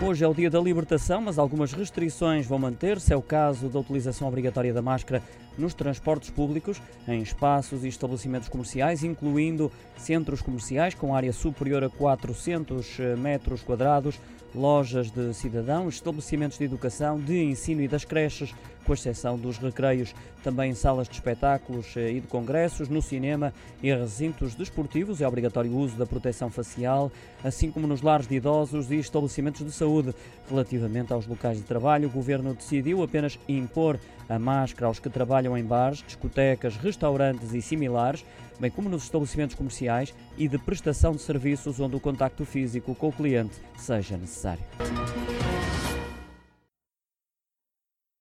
Hoje é o dia da libertação, mas algumas restrições vão manter-se. É o caso da utilização obrigatória da máscara nos transportes públicos, em espaços e estabelecimentos comerciais, incluindo centros comerciais com área superior a 400 eh, metros quadrados, lojas de cidadãos, estabelecimentos de educação, de ensino e das creches, com exceção dos recreios, também salas de espetáculos eh, e de congressos, no cinema e recintos desportivos. É obrigatório o uso da proteção facial, assim como nos lares de idosos e estabelecimentos de saúde. Relativamente aos locais de trabalho, o governo decidiu apenas impor a máscara aos que trabalham trabalham em bares, discotecas, restaurantes e similares, bem como nos estabelecimentos comerciais e de prestação de serviços onde o contacto físico com o cliente seja necessário.